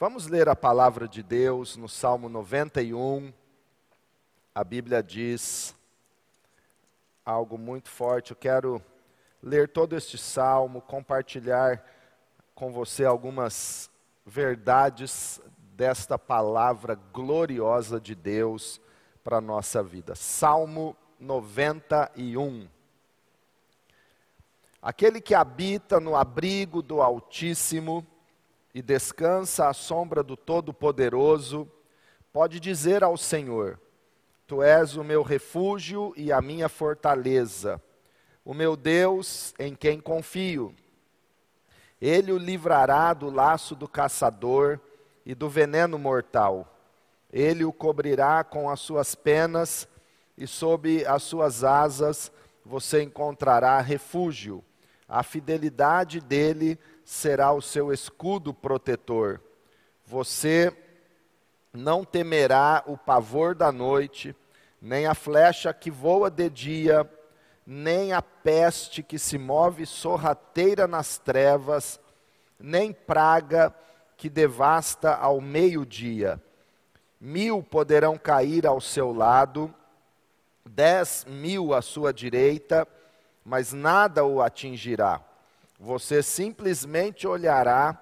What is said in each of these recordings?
Vamos ler a palavra de Deus no Salmo 91. A Bíblia diz algo muito forte. Eu quero ler todo este salmo, compartilhar com você algumas verdades desta palavra gloriosa de Deus para a nossa vida. Salmo 91. Aquele que habita no abrigo do Altíssimo e descansa à sombra do Todo-Poderoso, pode dizer ao Senhor: Tu és o meu refúgio e a minha fortaleza, o meu Deus em quem confio. Ele o livrará do laço do caçador e do veneno mortal. Ele o cobrirá com as suas penas e sob as suas asas você encontrará refúgio. A fidelidade dele será o seu escudo protetor. Você não temerá o pavor da noite, nem a flecha que voa de dia, nem a peste que se move sorrateira nas trevas, nem praga que devasta ao meio-dia. Mil poderão cair ao seu lado, dez mil à sua direita, mas nada o atingirá. Você simplesmente olhará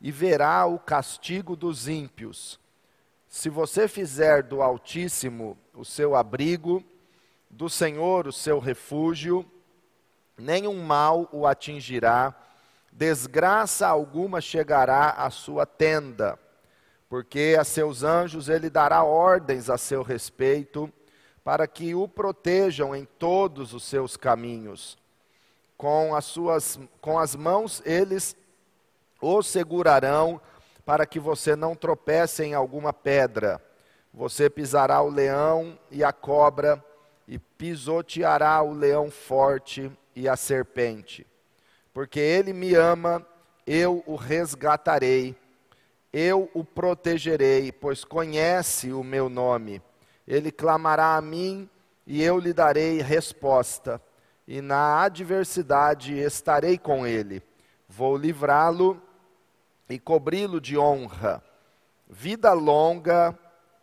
e verá o castigo dos ímpios. Se você fizer do Altíssimo o seu abrigo, do Senhor o seu refúgio, nenhum mal o atingirá, desgraça alguma chegará à sua tenda, porque a seus anjos ele dará ordens a seu respeito, para que o protejam em todos os seus caminhos. Com as, suas, com as mãos eles o segurarão, para que você não tropece em alguma pedra. Você pisará o leão e a cobra, e pisoteará o leão forte e a serpente. Porque ele me ama, eu o resgatarei, eu o protegerei, pois conhece o meu nome. Ele clamará a mim e eu lhe darei resposta, e na adversidade estarei com ele. Vou livrá-lo e cobri-lo de honra. Vida longa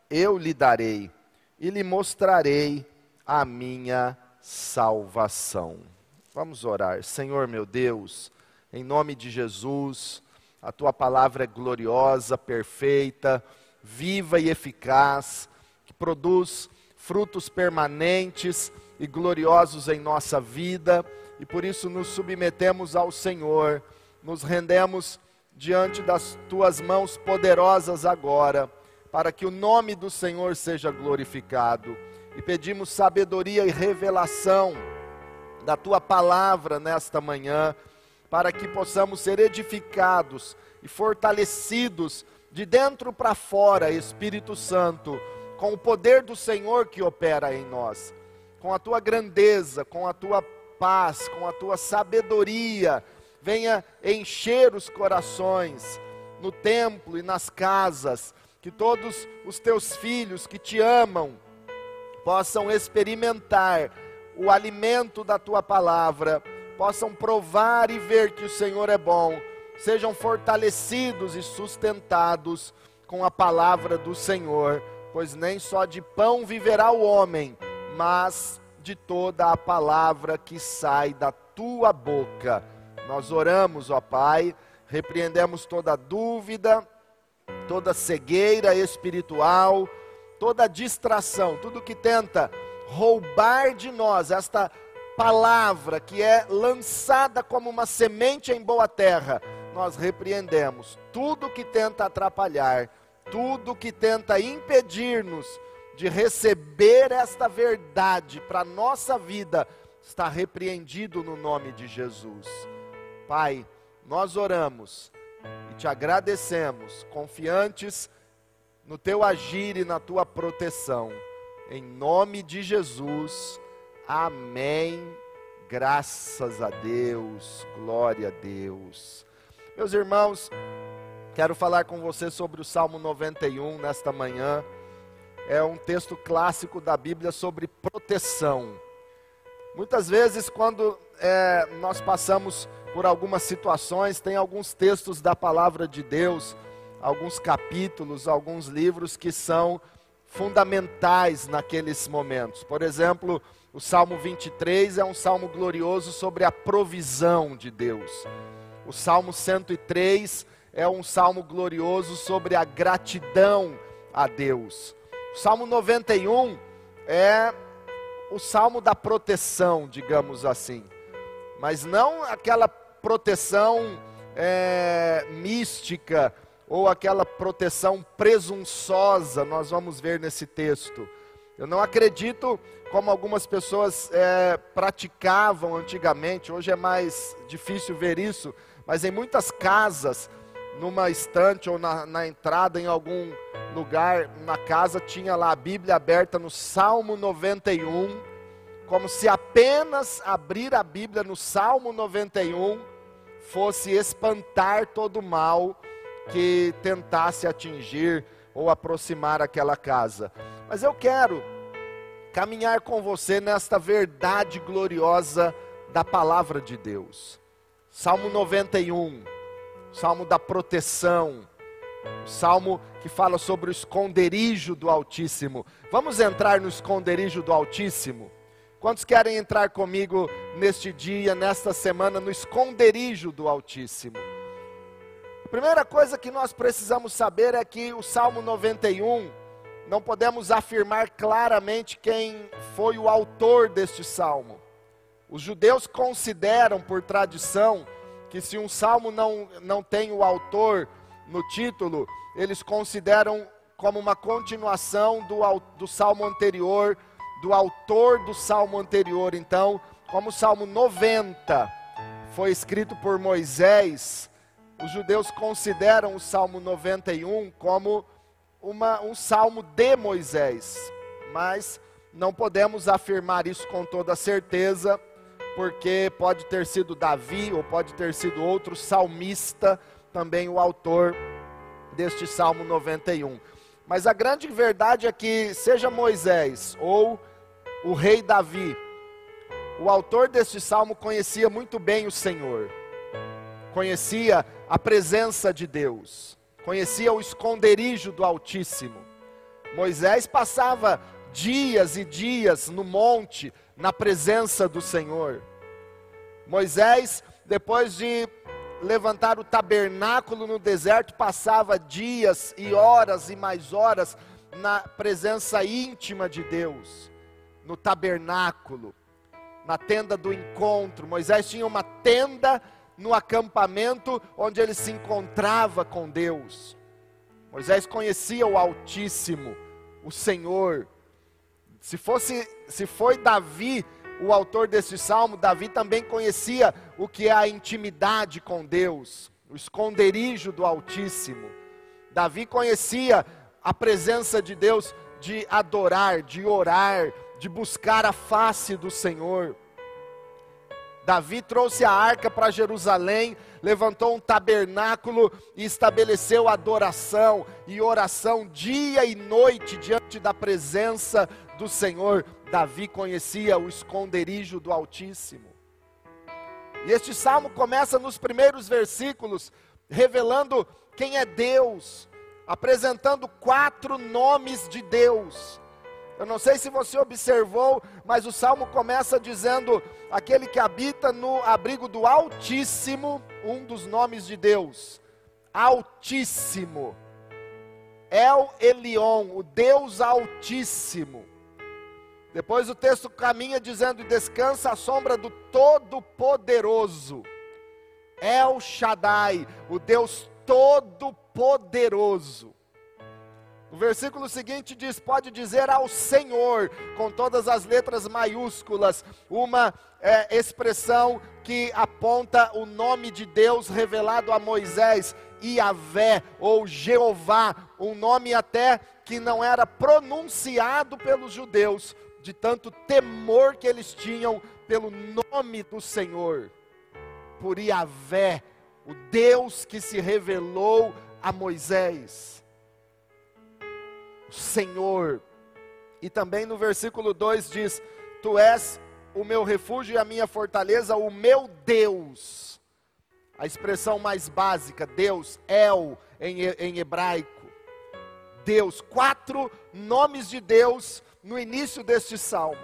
eu lhe darei, e lhe mostrarei a minha salvação. Vamos orar. Senhor meu Deus, em nome de Jesus, a tua palavra é gloriosa, perfeita, viva e eficaz, que produz frutos permanentes e gloriosos em nossa vida, e por isso nos submetemos ao Senhor, nos rendemos diante das tuas mãos poderosas agora, para que o nome do Senhor seja glorificado. E pedimos sabedoria e revelação da tua palavra nesta manhã, para que possamos ser edificados e fortalecidos de dentro para fora, Espírito Santo, com o poder do Senhor que opera em nós, com a tua grandeza, com a tua paz, com a tua sabedoria, venha encher os corações no templo e nas casas, que todos os teus filhos que te amam, possam experimentar o alimento da tua palavra, possam provar e ver que o Senhor é bom, sejam fortalecidos e sustentados com a palavra do Senhor, pois nem só de pão viverá o homem, mas de toda a palavra que sai da tua boca. Nós oramos, ó Pai, repreendemos toda dúvida, toda cegueira espiritual, toda distração, tudo que tenta roubar de nós esta palavra que é lançada como uma semente em boa terra, nós repreendemos tudo que tenta atrapalhar, tudo que tenta impedir-nos de receber esta verdade para a nossa vida, está repreendido no nome de Jesus. Pai, nós oramos e te agradecemos, confiantes no teu agir e na tua proteção. Em nome de Jesus, amém. Graças a Deus, glória a Deus. Meus irmãos, quero falar com você sobre o Salmo 91 nesta manhã. É um texto clássico da Bíblia sobre proteção. Muitas vezes, quando é, nós passamos por algumas situações, tem alguns textos da palavra de Deus alguns capítulos, alguns livros que são fundamentais naqueles momentos. Por exemplo, o Salmo 23 é um salmo glorioso sobre a provisão de Deus. O Salmo 103 é um salmo glorioso sobre a gratidão a Deus. O Salmo 91 é o salmo da proteção, digamos assim, mas não aquela proteção é, mística ou aquela proteção presunçosa, nós vamos ver nesse texto. Eu não acredito como algumas pessoas é, praticavam antigamente, hoje é mais difícil ver isso, mas em muitas casas, numa estante ou na, na entrada em algum lugar na casa, tinha lá a Bíblia aberta no Salmo 91, como se apenas abrir a Bíblia no Salmo 91 fosse espantar todo o mal que tentasse atingir ou aproximar aquela casa. Mas eu quero caminhar com você nesta verdade gloriosa da palavra de Deus. Salmo 91, salmo da proteção, salmo que fala sobre o esconderijo do Altíssimo. Vamos entrar no esconderijo do Altíssimo? Quantos querem entrar comigo neste dia, nesta semana, no esconderijo do Altíssimo? A primeira coisa que nós precisamos saber é que o Salmo 91, não podemos afirmar claramente quem foi o autor deste salmo. Os judeus consideram, por tradição, que se um salmo não, não tem o autor no título, eles consideram como uma continuação do, do salmo anterior, do autor do salmo anterior. Então, como o salmo 90 foi escrito por Moisés, os judeus consideram o salmo 91 como uma, um salmo de Moisés, mas não podemos afirmar isso com toda certeza porque pode ter sido Davi ou pode ter sido outro salmista, também o autor deste Salmo 91. Mas a grande verdade é que, seja Moisés ou o rei Davi, o autor deste salmo conhecia muito bem o Senhor, conhecia a presença de Deus, conhecia o esconderijo do Altíssimo. Moisés passava dias e dias no monte, na presença do Senhor. Moisés, depois de levantar o tabernáculo no deserto, passava dias e horas e mais horas na presença íntima de Deus, no tabernáculo, na tenda do encontro. Moisés tinha uma tenda no acampamento onde ele se encontrava com Deus. Moisés conhecia o Altíssimo, o Senhor, se fosse, se foi Davi o autor desse salmo, Davi também conhecia o que é a intimidade com Deus, o esconderijo do Altíssimo. Davi conhecia a presença de Deus de adorar, de orar, de buscar a face do Senhor. Davi trouxe a arca para Jerusalém, levantou um tabernáculo e estabeleceu adoração e oração dia e noite diante da presença do Senhor. Davi conhecia o esconderijo do Altíssimo. E este salmo começa nos primeiros versículos, revelando quem é Deus, apresentando quatro nomes de Deus. Eu não sei se você observou, mas o salmo começa dizendo: aquele que habita no abrigo do Altíssimo, um dos nomes de Deus. Altíssimo. El Elion, o Deus Altíssimo. Depois o texto caminha dizendo: descansa à sombra do Todo-Poderoso. El Shaddai, o Deus Todo-Poderoso. O versículo seguinte diz: pode dizer ao Senhor, com todas as letras maiúsculas, uma é, expressão que aponta o nome de Deus revelado a Moisés, Iavé ou Jeová, um nome até que não era pronunciado pelos judeus, de tanto temor que eles tinham pelo nome do Senhor, por Iavé, o Deus que se revelou a Moisés, o Senhor. E também no versículo 2 diz: Tu és o meu refúgio e a minha fortaleza, o meu Deus. A expressão mais básica, Deus, El, em, em hebraico. Deus, quatro nomes de Deus no início deste salmo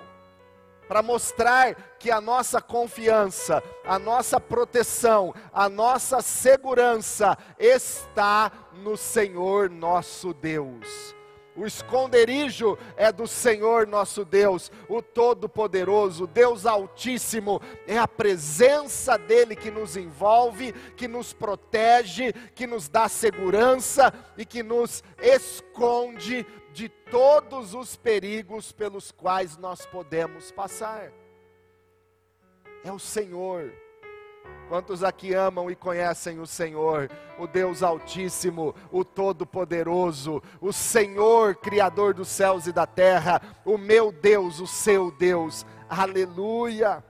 para mostrar que a nossa confiança, a nossa proteção, a nossa segurança está no Senhor nosso Deus. O esconderijo é do Senhor nosso Deus, o Todo-Poderoso, Deus Altíssimo. É a presença dEle que nos envolve, que nos protege, que nos dá segurança e que nos esconde de todos os perigos pelos quais nós podemos passar. É o Senhor. Quantos aqui amam e conhecem o Senhor, o Deus Altíssimo, o Todo-Poderoso, o Senhor, Criador dos céus e da terra, o meu Deus, o seu Deus, aleluia.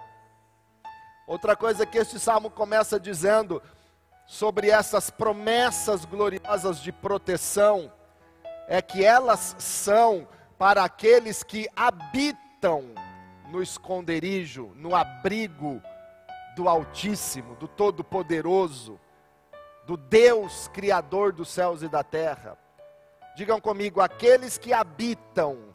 Outra coisa que este salmo começa dizendo sobre essas promessas gloriosas de proteção, é que elas são para aqueles que habitam no esconderijo, no abrigo do Altíssimo, do Todo-Poderoso, do Deus Criador dos céus e da terra. Digam comigo, aqueles que habitam.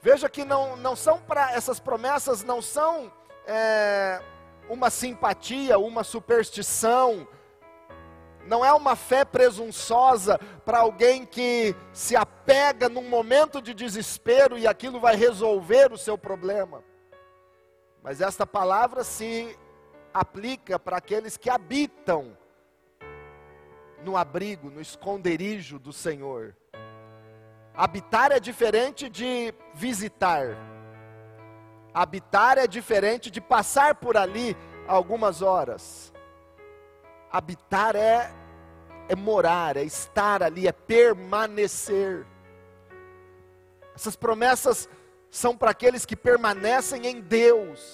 Veja que não, não são para essas promessas não são é, uma simpatia, uma superstição, não é uma fé presunçosa para alguém que se apega num momento de desespero e aquilo vai resolver o seu problema. Mas esta palavra se aplica para aqueles que habitam no abrigo, no esconderijo do Senhor. Habitar é diferente de visitar. Habitar é diferente de passar por ali algumas horas. Habitar é, é morar, é estar ali, é permanecer. Essas promessas são para aqueles que permanecem em Deus,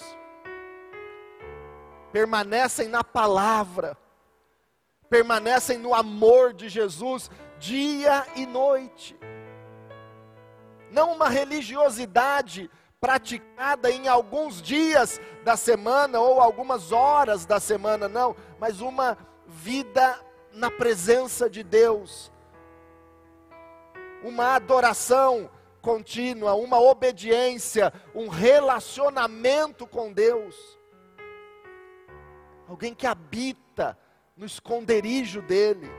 permanecem na palavra, permanecem no amor de Jesus dia e noite. Não uma religiosidade praticada em alguns dias da semana ou algumas horas da semana, não, mas uma vida na presença de Deus, uma adoração contínua, uma obediência, um relacionamento com Deus. Alguém que habita no esconderijo dEle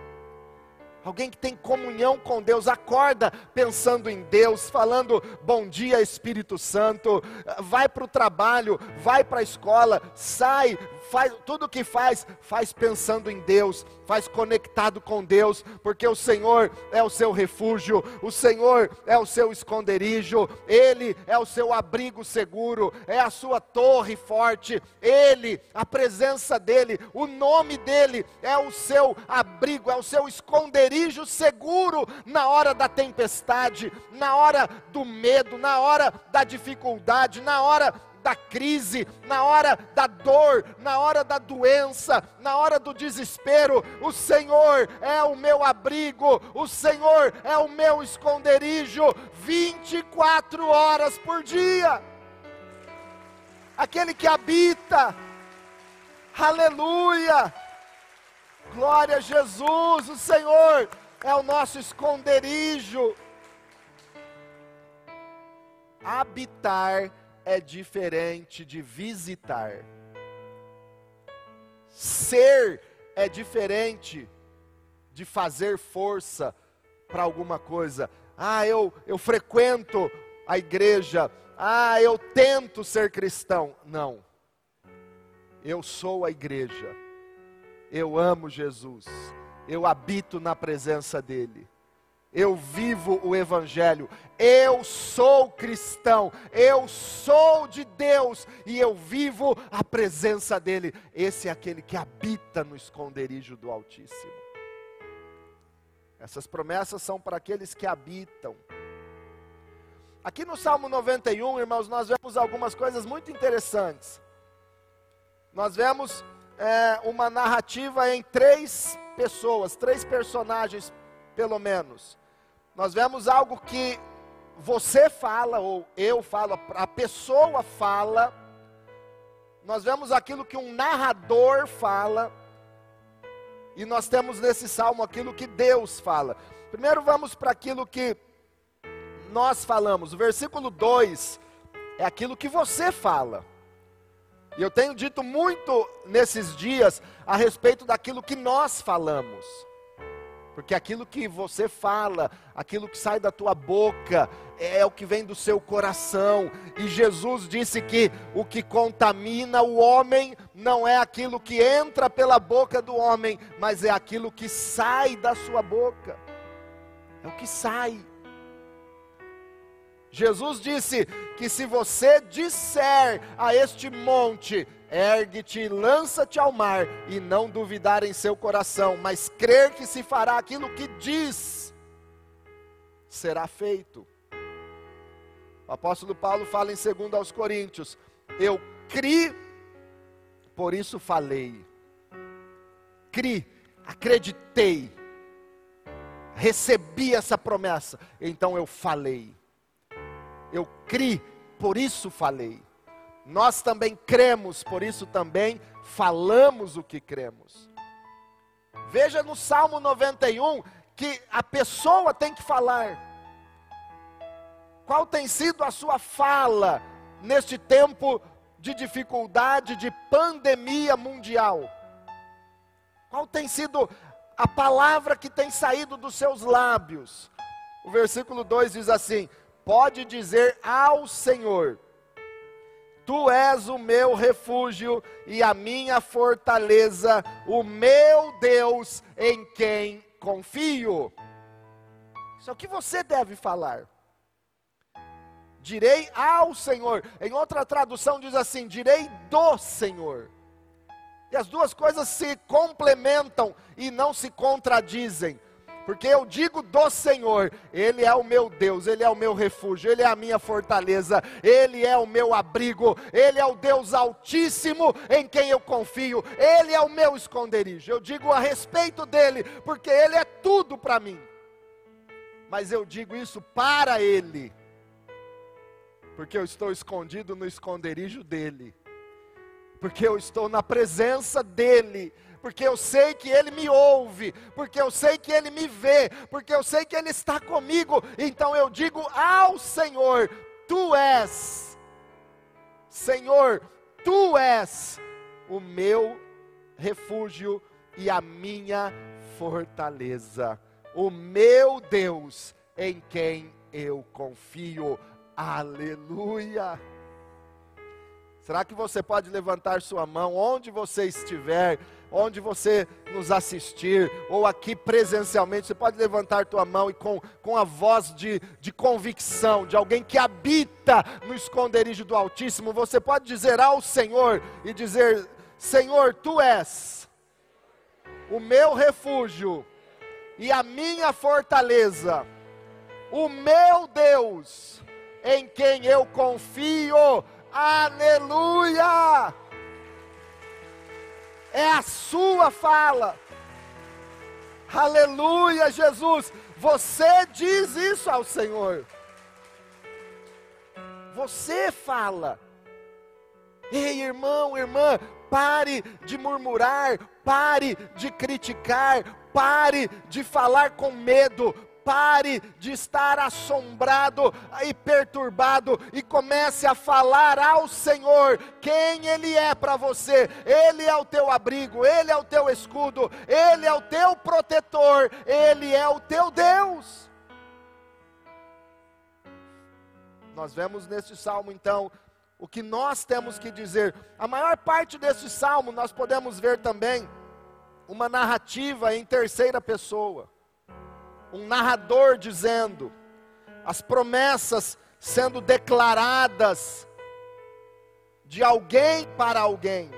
Alguém que tem comunhão com Deus, acorda pensando em Deus, falando bom dia Espírito Santo, vai para o trabalho, vai para a escola, sai, faz tudo que faz, faz pensando em Deus, faz conectado com Deus, porque o Senhor é o seu refúgio, o Senhor é o seu esconderijo, Ele é o seu abrigo seguro, é a sua torre forte, Ele, a presença dEle, o nome dEle é o seu abrigo, é o seu esconderijo seguro na hora da tempestade, na hora do medo, na hora da dificuldade, na hora da crise, na hora da dor, na hora da doença, na hora do desespero, o Senhor é o meu abrigo, o Senhor é o meu esconderijo, 24 horas por dia. Aquele que habita, aleluia, Glória a Jesus, o Senhor é o nosso esconderijo. Habitar é diferente de visitar. Ser é diferente de fazer força para alguma coisa. Ah, eu, eu frequento a igreja. Ah, eu tento ser cristão. Não. Eu sou a igreja eu amo Jesus, eu habito na presença dEle, eu vivo o Evangelho, eu sou cristão, eu sou de Deus e eu vivo a presença dEle. Esse é aquele que habita no esconderijo do Altíssimo. Essas promessas são para aqueles que habitam. Aqui no Salmo 91, irmãos, nós vemos algumas coisas muito interessantes. Nós vemos é, uma narrativa em três pessoas, três personagens, pelo menos. Nós vemos algo que você fala, ou eu falo, a pessoa fala, nós vemos aquilo que um narrador fala, e nós temos nesse salmo aquilo que Deus fala. Primeiro vamos para aquilo que nós falamos. O versículo 2 é aquilo que você fala. E eu tenho dito muito nesses dias a respeito daquilo que nós falamos. Porque aquilo que você fala, aquilo que sai da tua boca, é o que vem do seu coração. E Jesus disse que o que contamina o homem não é aquilo que entra pela boca do homem, mas é aquilo que sai da sua boca. É o que sai. Jesus disse que se você disser a este monte, ergue-te, lança-te ao mar, e não duvidar em seu coração, mas crer que se fará aquilo que diz, será feito. O apóstolo Paulo fala em 2 aos Coríntios: Eu criei, por isso falei. Cri, acreditei, recebi essa promessa, então eu falei eu criei, por isso falei. Nós também cremos, por isso também falamos o que cremos. Veja no Salmo 91 que a pessoa tem que falar. Qual tem sido a sua fala neste tempo de dificuldade, de pandemia mundial? Qual tem sido a palavra que tem saído dos seus lábios? O versículo 2 diz assim: pode dizer ao Senhor: Tu és o meu refúgio e a minha fortaleza, o meu Deus em quem confio. Isso é o que você deve falar. Direi ao Senhor. Em outra tradução diz assim: direi do Senhor. E as duas coisas se complementam e não se contradizem. Porque eu digo do Senhor, Ele é o meu Deus, Ele é o meu refúgio, Ele é a minha fortaleza, Ele é o meu abrigo, Ele é o Deus Altíssimo em quem eu confio, Ele é o meu esconderijo. Eu digo a respeito dEle, porque Ele é tudo para mim. Mas eu digo isso para Ele, porque eu estou escondido no esconderijo dEle, porque eu estou na presença dEle porque eu sei que Ele me ouve, porque eu sei que Ele me vê, porque eu sei que Ele está comigo. Então eu digo ao Senhor: Tu és, Senhor, Tu és o meu refúgio e a minha fortaleza, o meu Deus em quem eu confio. Aleluia. Será que você pode levantar sua mão onde você estiver, onde você nos assistir, ou aqui presencialmente, você pode levantar tua mão e com, com a voz de, de convicção, de alguém que habita no esconderijo do Altíssimo, você pode dizer ao Senhor e dizer: Senhor, tu és o meu refúgio e a minha fortaleza, o meu Deus, em quem eu confio Aleluia! É a sua fala. Aleluia, Jesus. Você diz isso ao Senhor. Você fala. Ei, irmão, irmã, pare de murmurar, pare de criticar, pare de falar com medo, Pare de estar assombrado e perturbado e comece a falar ao Senhor quem Ele é para você. Ele é o teu abrigo, Ele é o teu escudo, Ele é o teu protetor, Ele é o teu Deus. Nós vemos neste salmo então o que nós temos que dizer. A maior parte desse salmo nós podemos ver também uma narrativa em terceira pessoa um narrador dizendo, as promessas sendo declaradas de alguém para alguém.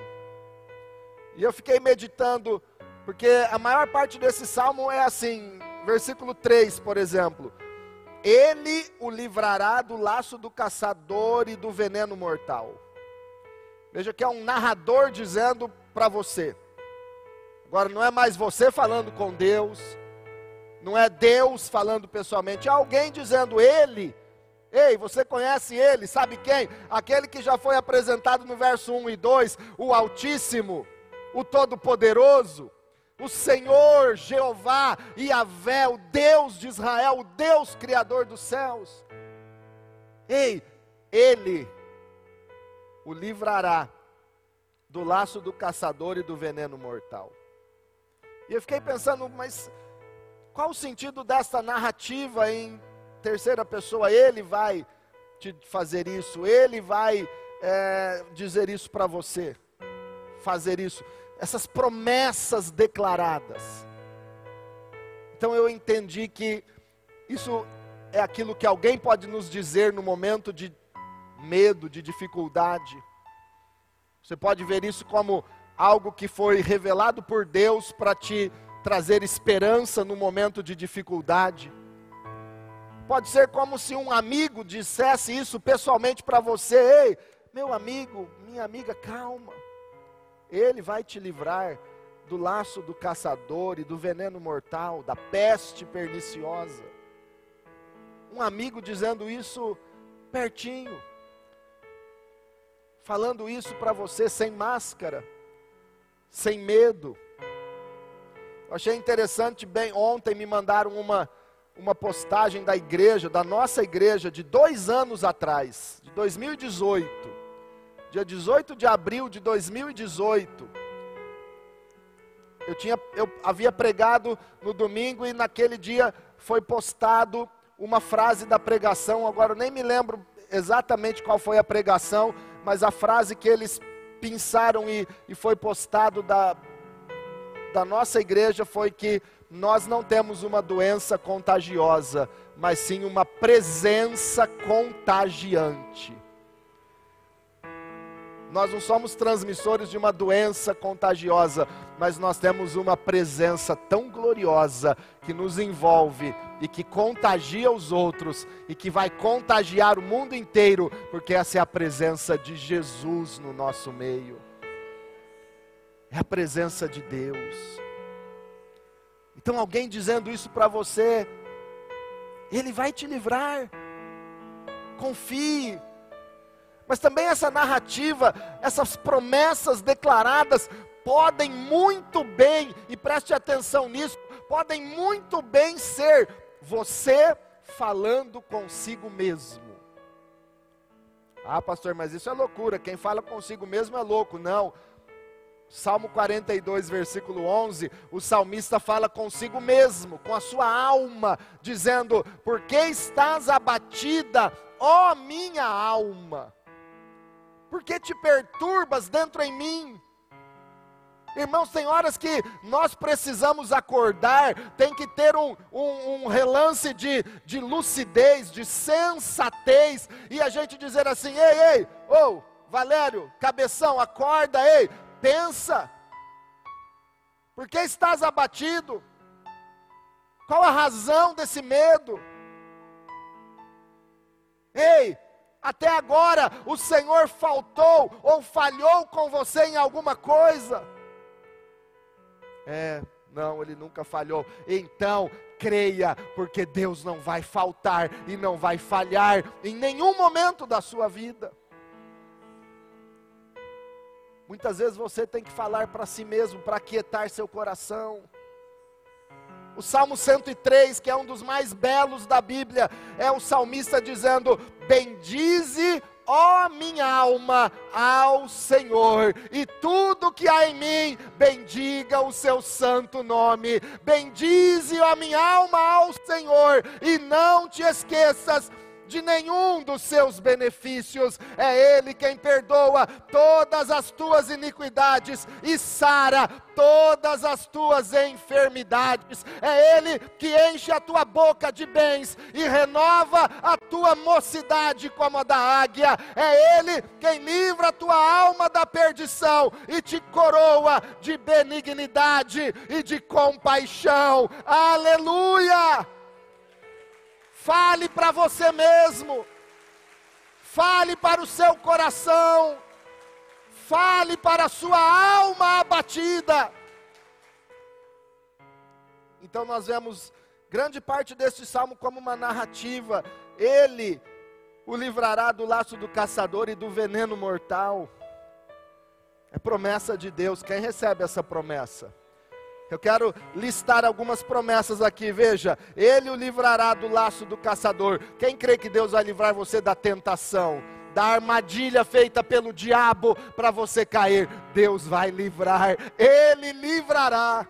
E eu fiquei meditando, porque a maior parte desse salmo é assim, versículo 3, por exemplo. Ele o livrará do laço do caçador e do veneno mortal. Veja que é um narrador dizendo para você. Agora não é mais você falando com Deus, não é Deus falando pessoalmente, é alguém dizendo: Ele, Ei, você conhece ele? Sabe quem? Aquele que já foi apresentado no verso 1 e 2, o Altíssimo, o Todo-Poderoso, o Senhor Jeová, Yahvé, o Deus de Israel, o Deus Criador dos céus. Ei, Ele o livrará do laço do caçador e do veneno mortal. E eu fiquei pensando, mas qual o sentido desta narrativa em terceira pessoa? Ele vai te fazer isso, ele vai é, dizer isso para você, fazer isso essas promessas declaradas. Então eu entendi que isso é aquilo que alguém pode nos dizer no momento de medo, de dificuldade. Você pode ver isso como algo que foi revelado por Deus para te trazer esperança no momento de dificuldade. Pode ser como se um amigo dissesse isso pessoalmente para você: Ei, meu amigo, minha amiga, calma. Ele vai te livrar do laço do caçador e do veneno mortal, da peste perniciosa. Um amigo dizendo isso pertinho, falando isso para você sem máscara, sem medo. Achei interessante, bem, ontem me mandaram uma, uma postagem da igreja, da nossa igreja, de dois anos atrás, de 2018 dia 18 de abril de 2018. Eu, tinha, eu havia pregado no domingo e naquele dia foi postado uma frase da pregação. Agora eu nem me lembro exatamente qual foi a pregação, mas a frase que eles pensaram e, e foi postado da, da nossa igreja foi que nós não temos uma doença contagiosa, mas sim uma presença contagiante. Nós não somos transmissores de uma doença contagiosa, mas nós temos uma presença tão gloriosa que nos envolve e que contagia os outros e que vai contagiar o mundo inteiro, porque essa é a presença de Jesus no nosso meio. É a presença de Deus. Então, alguém dizendo isso para você, Ele vai te livrar. Confie, mas também essa narrativa, essas promessas declaradas, podem muito bem, e preste atenção nisso, podem muito bem ser você falando consigo mesmo. Ah, pastor, mas isso é loucura. Quem fala consigo mesmo é louco. Não. Salmo 42, versículo 11, o salmista fala consigo mesmo, com a sua alma, dizendo: Por que estás abatida, ó minha alma? Por que te perturbas dentro em mim? Irmãos, tem horas que nós precisamos acordar, tem que ter um, um, um, relance de, de lucidez, de sensatez, e a gente dizer assim: ei, ei, ô, oh, Valério, cabeção, acorda, ei, pensa, por que estás abatido? Qual a razão desse medo? Ei, até agora o Senhor faltou ou falhou com você em alguma coisa? É, não, ele nunca falhou. Então, creia, porque Deus não vai faltar e não vai falhar em nenhum momento da sua vida. Muitas vezes você tem que falar para si mesmo, para aquietar seu coração. O Salmo 103, que é um dos mais belos da Bíblia, é o salmista dizendo: Bendize, ó minha alma, ao Senhor, e tudo que há em mim, bendiga o seu santo nome. Bendize, ó minha alma, ao Senhor, e não te esqueças de nenhum dos seus benefícios. É Ele quem perdoa todas as tuas iniquidades e sara todas as tuas enfermidades. É Ele que enche a tua boca de bens e renova a tua mocidade como a da águia. É Ele quem livra a tua alma da perdição e te coroa de benignidade e de compaixão. Aleluia! Fale para você mesmo. Fale para o seu coração. Fale para a sua alma abatida. Então nós vemos grande parte deste salmo como uma narrativa. Ele o livrará do laço do caçador e do veneno mortal. É promessa de Deus. Quem recebe essa promessa? Eu quero listar algumas promessas aqui. Veja, Ele o livrará do laço do caçador. Quem crê que Deus vai livrar você da tentação, da armadilha feita pelo diabo para você cair? Deus vai livrar. Ele livrará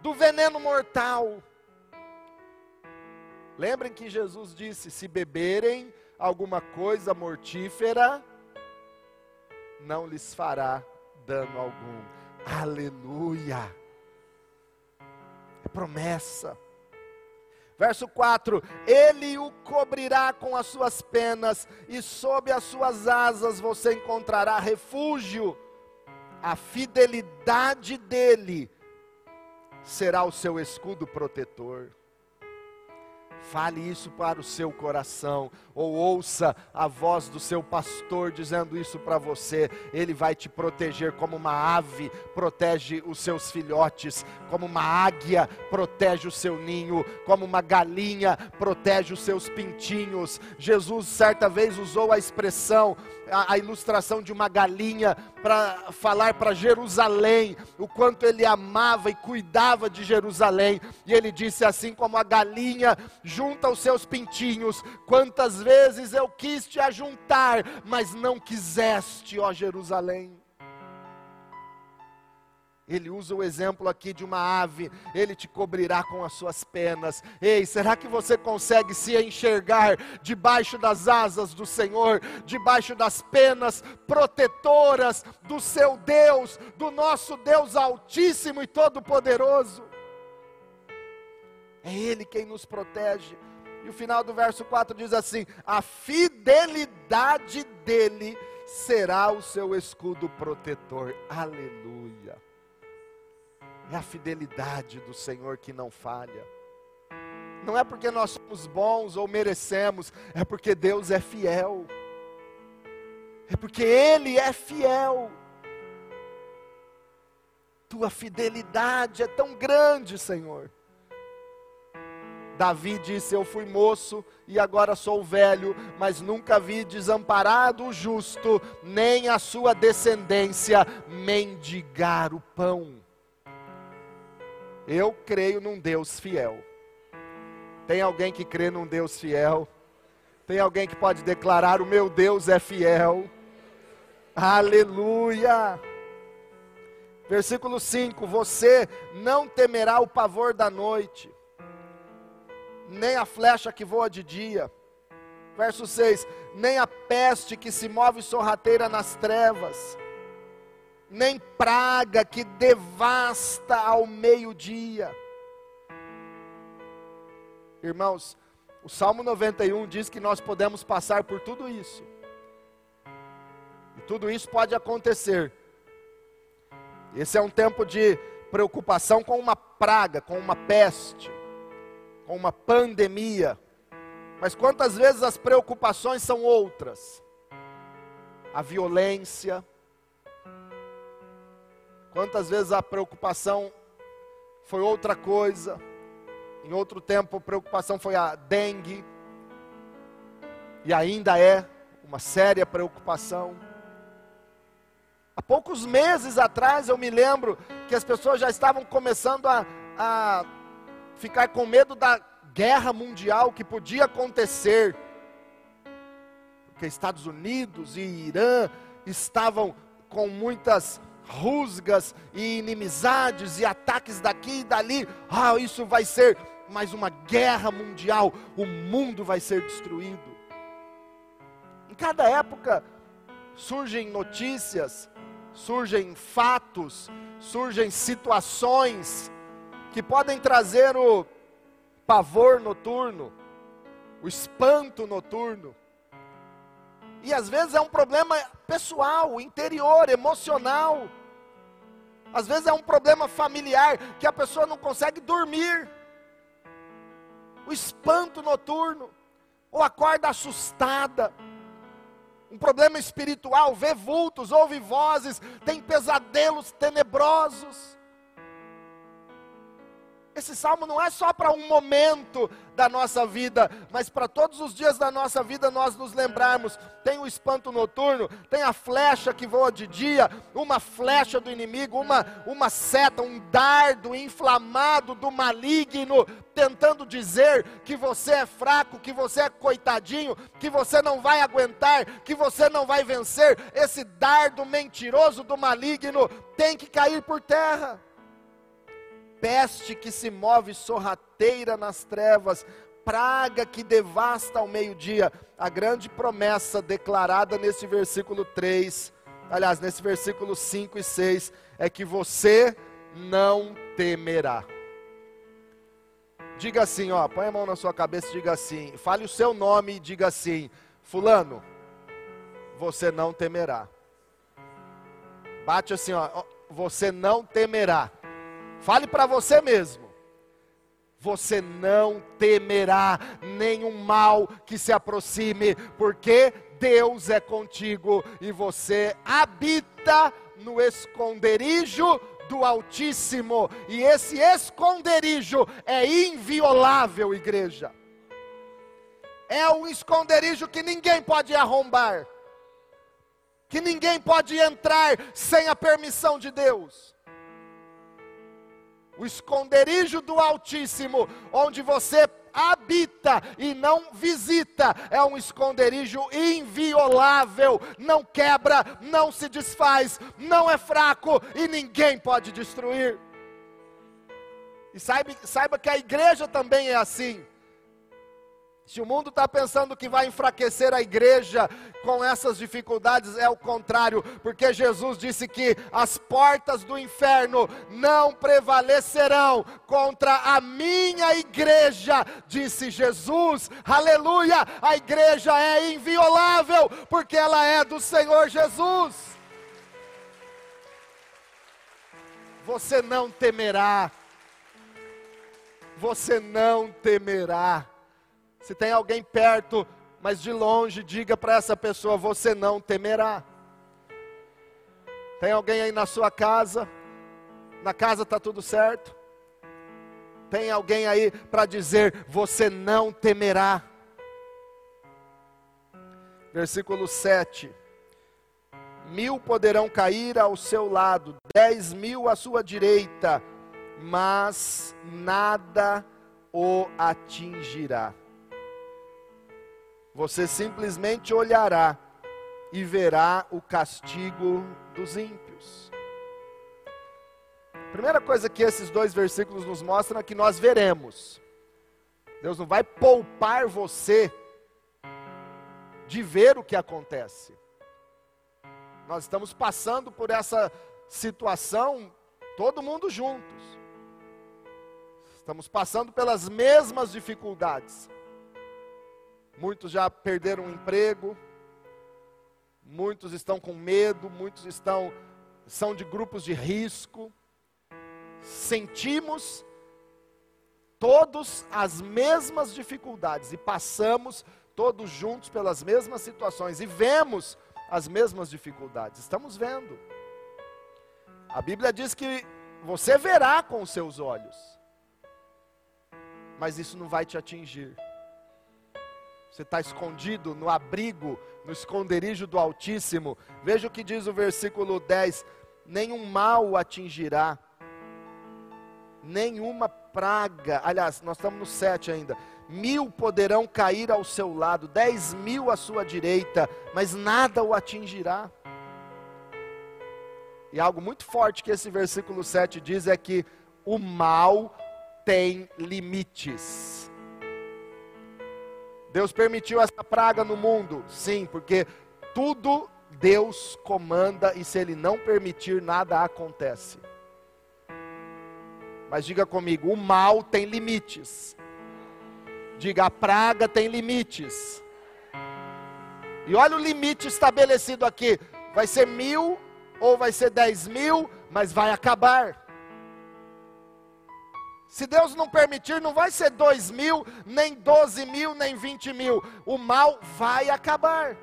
do veneno mortal. Lembrem que Jesus disse: se beberem alguma coisa mortífera, não lhes fará dano algum. Aleluia! É promessa. Verso 4: Ele o cobrirá com as suas penas, e sob as suas asas você encontrará refúgio. A fidelidade dele será o seu escudo protetor. Fale isso para o seu coração, ou ouça a voz do seu pastor dizendo isso para você. Ele vai te proteger como uma ave protege os seus filhotes, como uma águia protege o seu ninho, como uma galinha protege os seus pintinhos. Jesus certa vez usou a expressão a, a ilustração de uma galinha para falar para Jerusalém o quanto ele amava e cuidava de Jerusalém. E ele disse assim: como a galinha junta os seus pintinhos, quantas vezes eu quis te ajuntar, mas não quiseste, ó Jerusalém. Ele usa o exemplo aqui de uma ave, ele te cobrirá com as suas penas. Ei, será que você consegue se enxergar debaixo das asas do Senhor, debaixo das penas protetoras do seu Deus, do nosso Deus Altíssimo e Todo-Poderoso? É Ele quem nos protege. E o final do verso 4 diz assim: A fidelidade dele será o seu escudo protetor. Aleluia. É a fidelidade do Senhor que não falha. Não é porque nós somos bons ou merecemos, é porque Deus é fiel. É porque Ele é fiel. Tua fidelidade é tão grande, Senhor. Davi disse: Eu fui moço e agora sou velho, mas nunca vi desamparado o justo, nem a sua descendência mendigar o pão. Eu creio num Deus fiel. Tem alguém que crê num Deus fiel? Tem alguém que pode declarar: O meu Deus é fiel? Aleluia! Versículo 5: Você não temerá o pavor da noite, nem a flecha que voa de dia. Verso 6: Nem a peste que se move sorrateira nas trevas nem praga que devasta ao meio-dia. Irmãos, o Salmo 91 diz que nós podemos passar por tudo isso. E tudo isso pode acontecer. Esse é um tempo de preocupação com uma praga, com uma peste, com uma pandemia. Mas quantas vezes as preocupações são outras? A violência, Quantas vezes a preocupação foi outra coisa, em outro tempo a preocupação foi a dengue, e ainda é uma séria preocupação. Há poucos meses atrás eu me lembro que as pessoas já estavam começando a, a ficar com medo da guerra mundial que podia acontecer. Porque Estados Unidos e Irã estavam com muitas rusgas e inimizades e ataques daqui e dali. Ah, isso vai ser mais uma guerra mundial. O mundo vai ser destruído. Em cada época surgem notícias, surgem fatos, surgem situações que podem trazer o pavor noturno, o espanto noturno. E às vezes é um problema pessoal, interior, emocional. Às vezes é um problema familiar que a pessoa não consegue dormir. O espanto noturno, ou acorda assustada. Um problema espiritual, vê vultos, ouve vozes, tem pesadelos tenebrosos. Esse salmo não é só para um momento da nossa vida, mas para todos os dias da nossa vida nós nos lembrarmos. Tem o espanto noturno, tem a flecha que voa de dia, uma flecha do inimigo, uma, uma seta, um dardo inflamado do maligno, tentando dizer que você é fraco, que você é coitadinho, que você não vai aguentar, que você não vai vencer. Esse dardo mentiroso do maligno tem que cair por terra peste que se move sorrateira nas trevas, praga que devasta ao meio-dia. A grande promessa declarada nesse versículo 3, aliás, nesse versículo 5 e 6, é que você não temerá. Diga assim, ó, põe a mão na sua cabeça e diga assim, fale o seu nome e diga assim, fulano, você não temerá. Bate assim, ó, você não temerá. Fale para você mesmo. Você não temerá nenhum mal que se aproxime, porque Deus é contigo e você habita no esconderijo do Altíssimo, e esse esconderijo é inviolável, igreja. É um esconderijo que ninguém pode arrombar, que ninguém pode entrar sem a permissão de Deus o esconderijo do Altíssimo, onde você habita e não visita, é um esconderijo inviolável, não quebra, não se desfaz, não é fraco e ninguém pode destruir. E saiba, saiba que a igreja também é assim. Se o mundo está pensando que vai enfraquecer a igreja com essas dificuldades, é o contrário, porque Jesus disse que as portas do inferno não prevalecerão contra a minha igreja, disse Jesus, aleluia. A igreja é inviolável, porque ela é do Senhor Jesus. Você não temerá, você não temerá se tem alguém perto, mas de longe, diga para essa pessoa: você não temerá. Tem alguém aí na sua casa? Na casa está tudo certo? Tem alguém aí para dizer: você não temerá. Versículo 7. Mil poderão cair ao seu lado, dez mil à sua direita, mas nada o atingirá. Você simplesmente olhará e verá o castigo dos ímpios. Primeira coisa que esses dois versículos nos mostram é que nós veremos. Deus não vai poupar você de ver o que acontece. Nós estamos passando por essa situação, todo mundo juntos. Estamos passando pelas mesmas dificuldades. Muitos já perderam o emprego, muitos estão com medo, muitos estão são de grupos de risco. Sentimos todos as mesmas dificuldades e passamos todos juntos pelas mesmas situações e vemos as mesmas dificuldades. Estamos vendo. A Bíblia diz que você verá com os seus olhos, mas isso não vai te atingir. Você está escondido no abrigo, no esconderijo do Altíssimo. Veja o que diz o versículo 10: nenhum mal o atingirá, nenhuma praga. Aliás, nós estamos no 7 ainda. Mil poderão cair ao seu lado, dez mil à sua direita, mas nada o atingirá. E algo muito forte que esse versículo 7 diz é que o mal tem limites. Deus permitiu essa praga no mundo? Sim, porque tudo Deus comanda e se Ele não permitir, nada acontece. Mas diga comigo: o mal tem limites. Diga, a praga tem limites. E olha o limite estabelecido aqui: vai ser mil ou vai ser dez mil, mas vai acabar. Se Deus não permitir, não vai ser dois mil, nem doze mil, nem vinte mil. O mal vai acabar.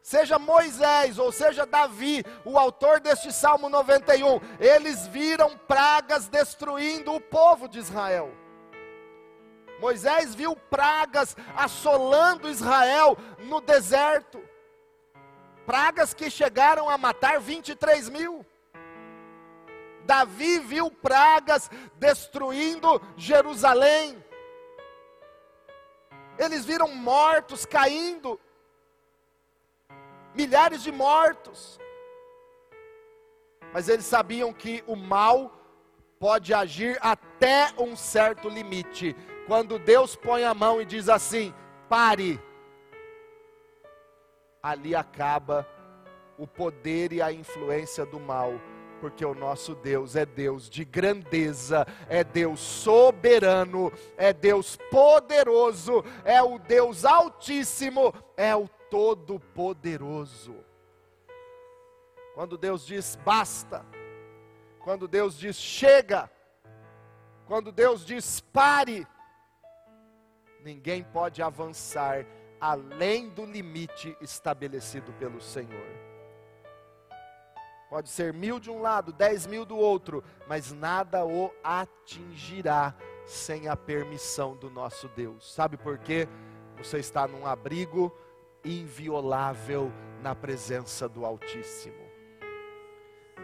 seja Moisés ou seja Davi, o autor deste Salmo 91, eles viram pragas destruindo o povo de Israel. Moisés viu pragas assolando Israel no deserto, pragas que chegaram a matar 23 mil. Davi viu pragas destruindo Jerusalém. Eles viram mortos caindo, milhares de mortos. Mas eles sabiam que o mal pode agir até um certo limite. Quando Deus põe a mão e diz assim: pare, ali acaba o poder e a influência do mal porque o nosso Deus é Deus de grandeza, é Deus soberano, é Deus poderoso, é o Deus altíssimo, é o todo-poderoso. Quando Deus diz basta, quando Deus diz chega, quando Deus diz pare, ninguém pode avançar além do limite estabelecido pelo Senhor. Pode ser mil de um lado, dez mil do outro, mas nada o atingirá sem a permissão do nosso Deus. Sabe por quê? Você está num abrigo inviolável na presença do Altíssimo.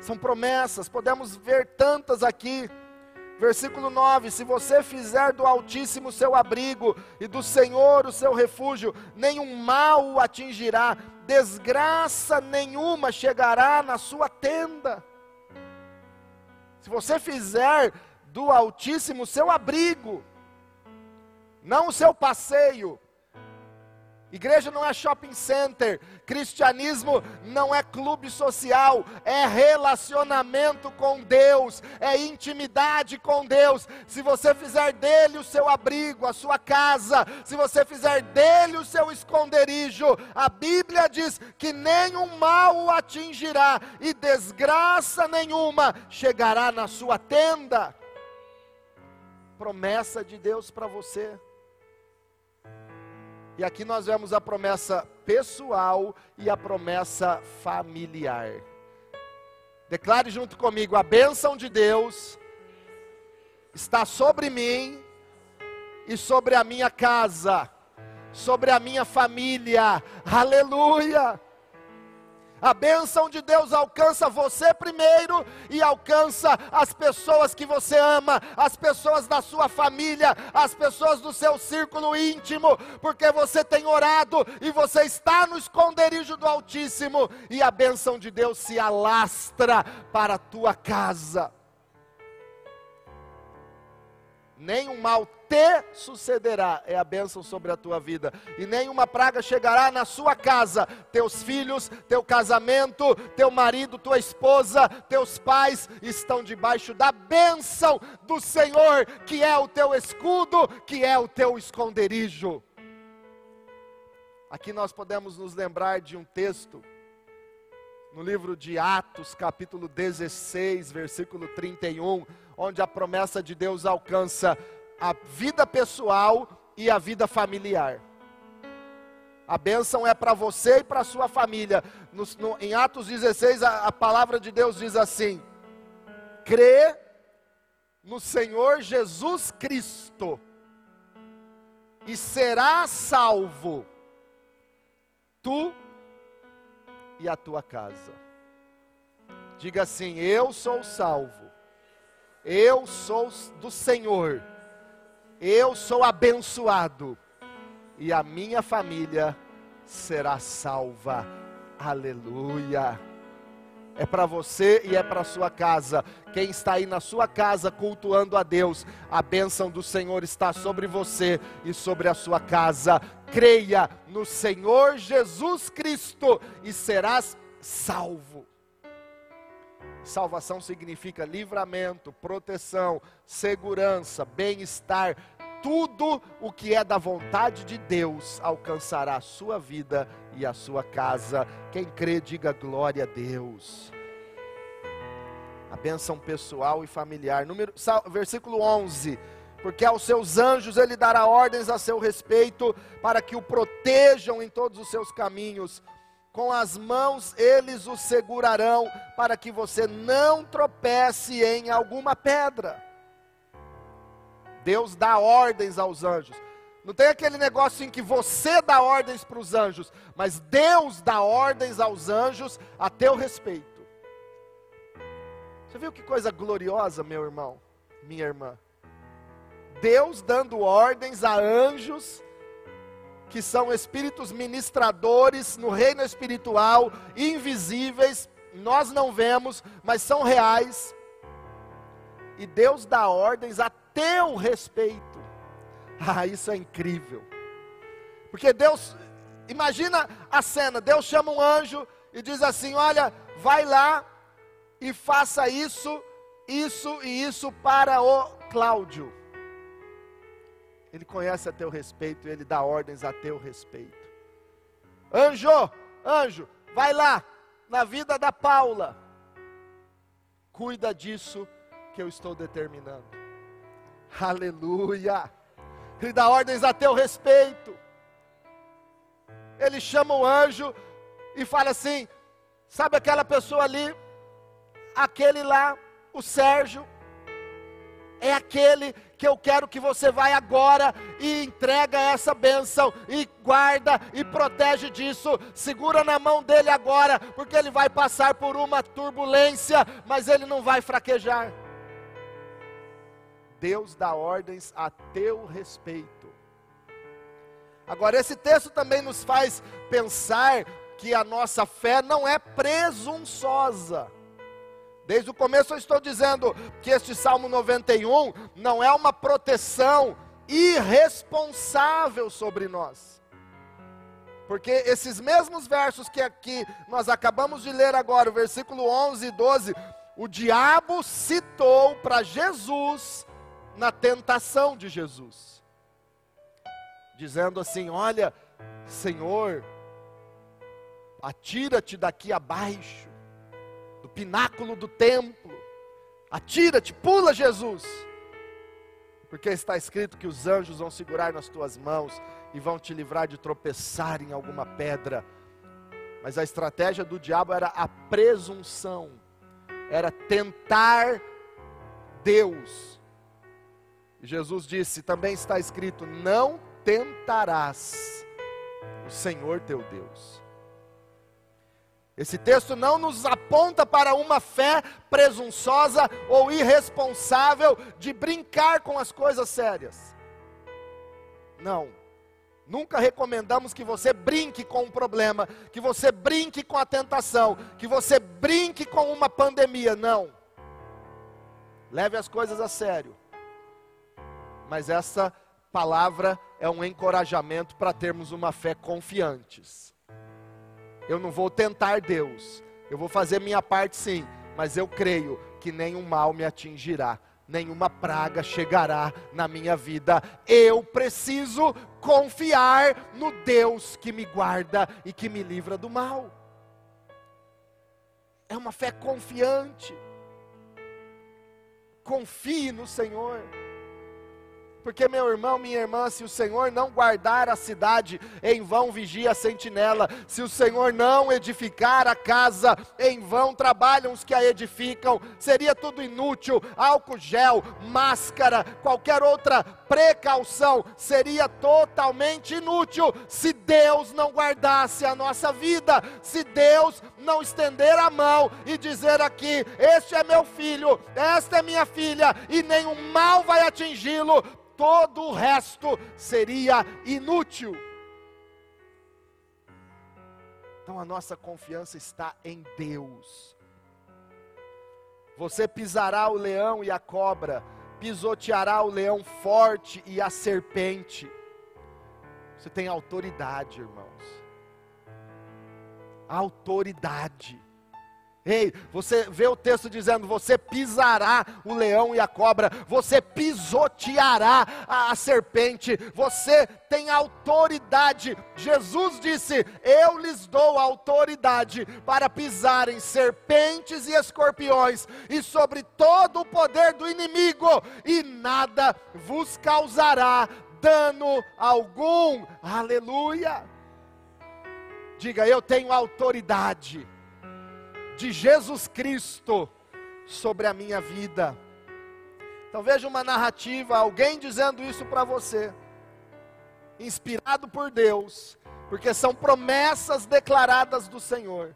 São promessas, podemos ver tantas aqui. Versículo 9: Se você fizer do Altíssimo seu abrigo e do Senhor o seu refúgio, nenhum mal o atingirá, desgraça nenhuma chegará na sua tenda. Se você fizer do Altíssimo seu abrigo, não o seu passeio, Igreja não é shopping center, cristianismo não é clube social, é relacionamento com Deus, é intimidade com Deus. Se você fizer dele o seu abrigo, a sua casa, se você fizer dele o seu esconderijo, a Bíblia diz que nenhum mal o atingirá e desgraça nenhuma chegará na sua tenda. Promessa de Deus para você. E aqui nós vemos a promessa pessoal e a promessa familiar. Declare junto comigo: a bênção de Deus está sobre mim e sobre a minha casa, sobre a minha família. Aleluia! A bênção de Deus alcança você primeiro e alcança as pessoas que você ama, as pessoas da sua família, as pessoas do seu círculo íntimo, porque você tem orado e você está no esconderijo do Altíssimo e a bênção de Deus se alastra para a tua casa. Nenhum mal te sucederá, é a bênção sobre a tua vida, e nenhuma praga chegará na sua casa, teus filhos, teu casamento, teu marido, tua esposa, teus pais estão debaixo da bênção do Senhor, que é o teu escudo, que é o teu esconderijo. Aqui nós podemos nos lembrar de um texto, no livro de Atos, capítulo 16, versículo 31, onde a promessa de Deus alcança a vida pessoal e a vida familiar. A bênção é para você e para sua família. No, no, em Atos 16, a, a palavra de Deus diz assim: crê no Senhor Jesus Cristo e será salvo, tu e a tua casa. Diga assim: Eu sou salvo, eu sou do Senhor eu sou abençoado e a minha família será salva. Aleluia. É para você e é para sua casa. Quem está aí na sua casa cultuando a Deus, a bênção do Senhor está sobre você e sobre a sua casa. Creia no Senhor Jesus Cristo e serás salvo. Salvação significa livramento, proteção, segurança, bem-estar. Tudo o que é da vontade de Deus alcançará a sua vida e a sua casa. Quem crê, diga glória a Deus. A bênção pessoal e familiar. Número, versículo 11 porque aos seus anjos ele dará ordens a seu respeito, para que o protejam em todos os seus caminhos com as mãos eles o segurarão, para que você não tropece em alguma pedra. Deus dá ordens aos anjos. Não tem aquele negócio em que você dá ordens para os anjos, mas Deus dá ordens aos anjos a teu respeito. Você viu que coisa gloriosa, meu irmão, minha irmã? Deus dando ordens a anjos que são espíritos ministradores no reino espiritual, invisíveis, nós não vemos, mas são reais. E Deus dá ordens a teu respeito. Ah, isso é incrível. Porque Deus, imagina a cena: Deus chama um anjo e diz assim: Olha, vai lá e faça isso, isso e isso para o Cláudio. Ele conhece a teu respeito, ele dá ordens a teu respeito. Anjo, anjo, vai lá na vida da Paula. Cuida disso que eu estou determinando. Aleluia. Ele dá ordens a teu respeito. Ele chama o anjo e fala assim: sabe aquela pessoa ali, aquele lá, o Sérgio, é aquele que eu quero que você vá agora e entrega essa bênção e guarda e protege disso. Segura na mão dele agora, porque ele vai passar por uma turbulência, mas ele não vai fraquejar. Deus dá ordens a teu respeito. Agora, esse texto também nos faz pensar que a nossa fé não é presunçosa. Desde o começo eu estou dizendo que este Salmo 91 não é uma proteção irresponsável sobre nós. Porque esses mesmos versos que aqui nós acabamos de ler agora, o versículo 11 e 12, o diabo citou para Jesus na tentação de Jesus, dizendo assim: Olha, Senhor, atira-te daqui abaixo, pináculo do templo, atira-te, pula, Jesus, porque está escrito que os anjos vão segurar nas tuas mãos e vão te livrar de tropeçar em alguma pedra. Mas a estratégia do diabo era a presunção, era tentar Deus Jesus disse: também está escrito: não tentarás o Senhor teu Deus. Esse texto não nos aponta para uma fé presunçosa ou irresponsável de brincar com as coisas sérias. Não. Nunca recomendamos que você brinque com um problema, que você brinque com a tentação, que você brinque com uma pandemia. Não. Leve as coisas a sério mas essa palavra é um encorajamento para termos uma fé confiantes. Eu não vou tentar Deus, eu vou fazer minha parte sim, mas eu creio que nenhum mal me atingirá, nenhuma praga chegará na minha vida. Eu preciso confiar no Deus que me guarda e que me livra do mal. É uma fé confiante. Confie no Senhor. Porque, meu irmão, minha irmã, se o Senhor não guardar a cidade, em vão vigia a sentinela. Se o Senhor não edificar a casa, em vão trabalham os que a edificam. Seria tudo inútil. Álcool gel, máscara, qualquer outra precaução seria totalmente inútil se Deus não guardasse a nossa vida. Se Deus não estender a mão e dizer aqui: Este é meu filho, esta é minha filha, e nenhum mal vai atingi-lo todo o resto seria inútil. Então a nossa confiança está em Deus. Você pisará o leão e a cobra, pisoteará o leão forte e a serpente. Você tem autoridade, irmãos. Autoridade. Ei, você vê o texto dizendo: você pisará o leão e a cobra, você pisoteará a, a, serpente, você tem autoridade. Jesus disse: Eu lhes dou autoridade para pisarem serpentes e escorpiões, e sobre todo o poder do inimigo, e nada vos causará dano algum. Aleluia. Diga, eu tenho autoridade de Jesus Cristo sobre a minha vida. Então veja uma narrativa, alguém dizendo isso para você, inspirado por Deus, porque são promessas declaradas do Senhor.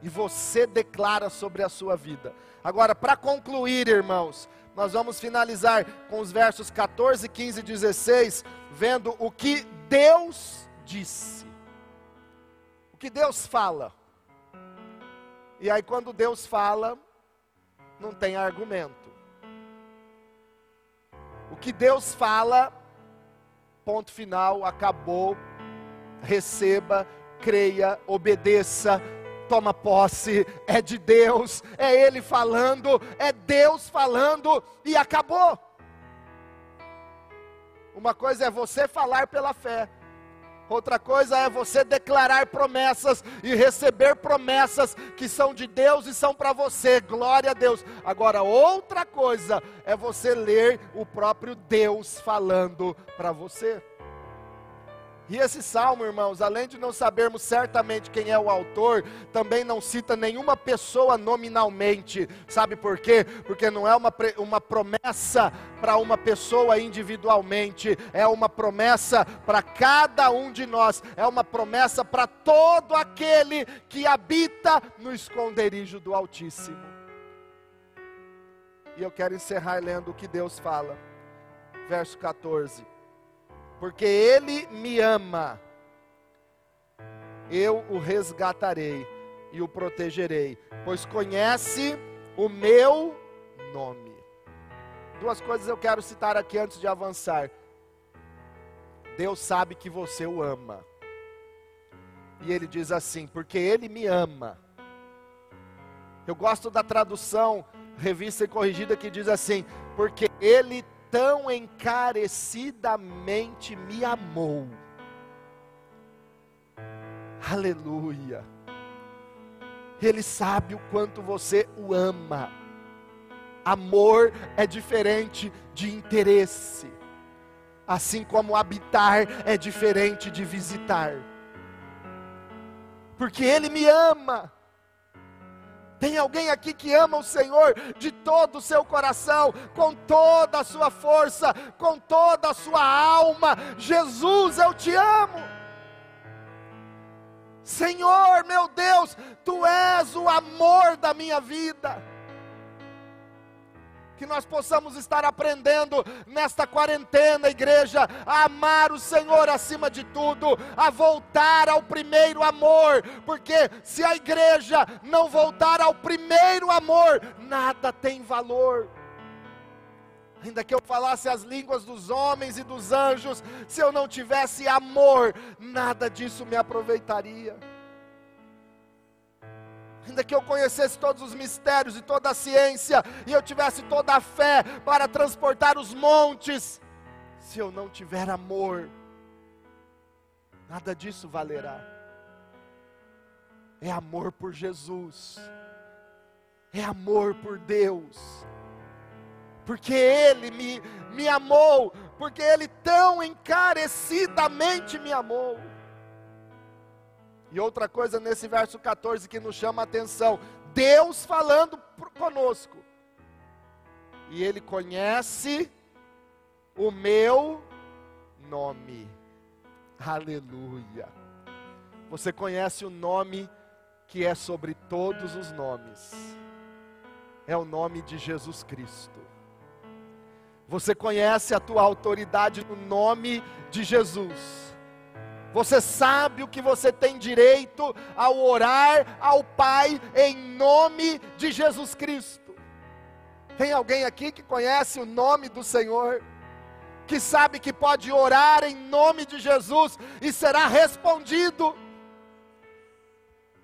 E você declara sobre a sua vida. Agora, para concluir, irmãos, nós vamos finalizar com os versos 14, 15 e 16, vendo o que Deus disse. Que Deus fala. E aí, quando Deus fala, não tem argumento. O que Deus fala, ponto final, acabou. Receba, creia, obedeça, toma posse, é de Deus, é Ele falando, é Deus falando e acabou. Uma coisa é você falar pela fé, Outra coisa é você declarar promessas e receber promessas que são de Deus e são para você. Glória a Deus. Agora, outra coisa é você ler o próprio Deus falando para você. E esse salmo, irmãos, além de não sabermos certamente quem é o autor, também não cita nenhuma pessoa nominalmente. Sabe por quê? Porque não é uma, uma promessa para uma pessoa individualmente, é uma promessa para cada um de nós, é uma promessa para todo aquele que habita no esconderijo do Altíssimo. E eu quero encerrar lendo o que Deus fala, verso 14 porque Ele me ama, eu o resgatarei e o protegerei, pois conhece o meu nome. Duas coisas eu quero citar aqui antes de avançar. Deus sabe que você o ama. E ele diz assim: porque ele me ama. Eu gosto da tradução revista e corrigida que diz assim: porque ele tão encarecidamente me amou. Aleluia. Ele sabe o quanto você o ama. Amor é diferente de interesse, assim como habitar é diferente de visitar. Porque Ele me ama. Tem alguém aqui que ama o Senhor de todo o seu coração, com toda a sua força, com toda a sua alma. Jesus, eu te amo. Senhor, meu Deus, tu és o amor da minha vida que nós possamos estar aprendendo nesta quarentena, igreja, a amar o Senhor acima de tudo, a voltar ao primeiro amor, porque se a igreja não voltar ao primeiro amor, nada tem valor. Ainda que eu falasse as línguas dos homens e dos anjos, se eu não tivesse amor, nada disso me aproveitaria ainda que eu conhecesse todos os mistérios e toda a ciência, e eu tivesse toda a fé para transportar os montes, se eu não tiver amor, nada disso valerá. É amor por Jesus, é amor por Deus, porque Ele me, me amou, porque Ele tão encarecidamente me amou. E outra coisa nesse verso 14 que nos chama a atenção: Deus falando conosco. E Ele conhece o meu nome. Aleluia. Você conhece o nome que é sobre todos os nomes. É o nome de Jesus Cristo. Você conhece a tua autoridade no nome de Jesus. Você sabe o que você tem direito ao orar ao Pai em nome de Jesus Cristo. Tem alguém aqui que conhece o nome do Senhor? Que sabe que pode orar em nome de Jesus e será respondido?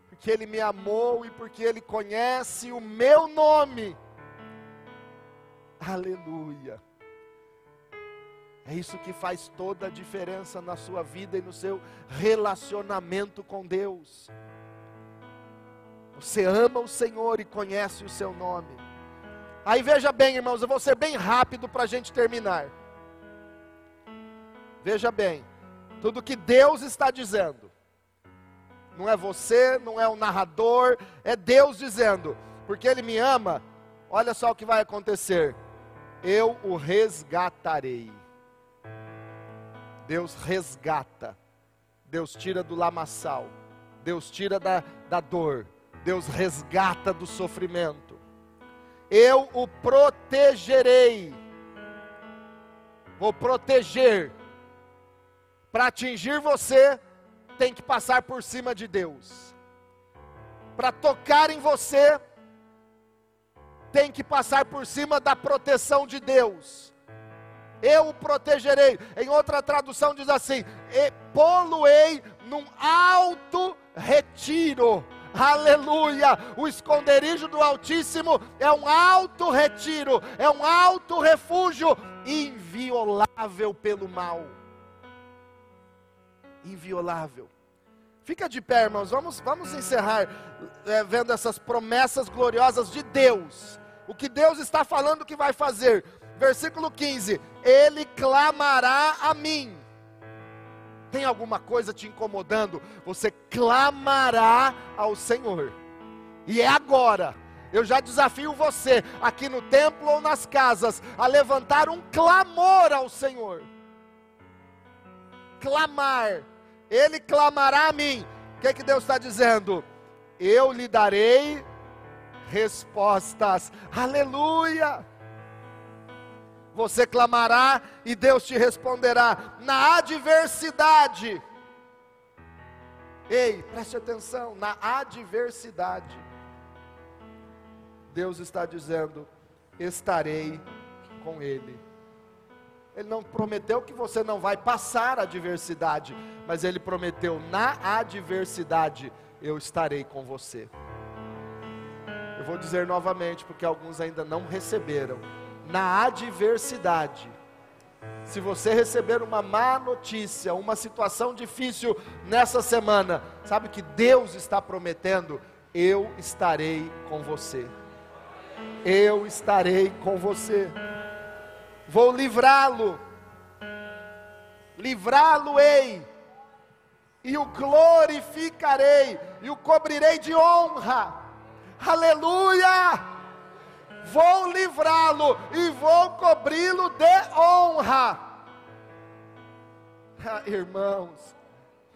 Porque Ele me amou e porque Ele conhece o meu nome. Aleluia. É isso que faz toda a diferença na sua vida e no seu relacionamento com Deus. Você ama o Senhor e conhece o seu nome. Aí veja bem, irmãos, eu vou ser bem rápido para a gente terminar. Veja bem, tudo que Deus está dizendo, não é você, não é o narrador, é Deus dizendo, porque Ele me ama, olha só o que vai acontecer: eu o resgatarei. Deus resgata, Deus tira do lamaçal, Deus tira da, da dor, Deus resgata do sofrimento. Eu o protegerei, vou proteger. Para atingir você, tem que passar por cima de Deus. Para tocar em você, tem que passar por cima da proteção de Deus. Eu o protegerei. Em outra tradução diz assim: poluei num alto retiro. Aleluia! O esconderijo do Altíssimo é um alto retiro, é um alto refúgio, inviolável pelo mal inviolável. Fica de pé, irmãos. Vamos, vamos encerrar é, vendo essas promessas gloriosas de Deus. O que Deus está falando que vai fazer. Versículo 15: Ele clamará a mim. Tem alguma coisa te incomodando? Você clamará ao Senhor. E é agora. Eu já desafio você, aqui no templo ou nas casas, a levantar um clamor ao Senhor. Clamar ele clamará a mim. O que, que Deus está dizendo? Eu lhe darei respostas. Aleluia! Você clamará e Deus te responderá na adversidade. Ei, preste atenção, na adversidade. Deus está dizendo: estarei com ele. Ele não prometeu que você não vai passar a adversidade, mas ele prometeu: na adversidade eu estarei com você. Eu vou dizer novamente, porque alguns ainda não receberam. Na adversidade, se você receber uma má notícia, uma situação difícil nessa semana, sabe que Deus está prometendo: eu estarei com você. Eu estarei com você. Vou livrá-lo, livrá-lo-ei, e o glorificarei, e o cobrirei de honra, aleluia! Vou livrá-lo e vou cobri-lo de honra. Ah, irmãos,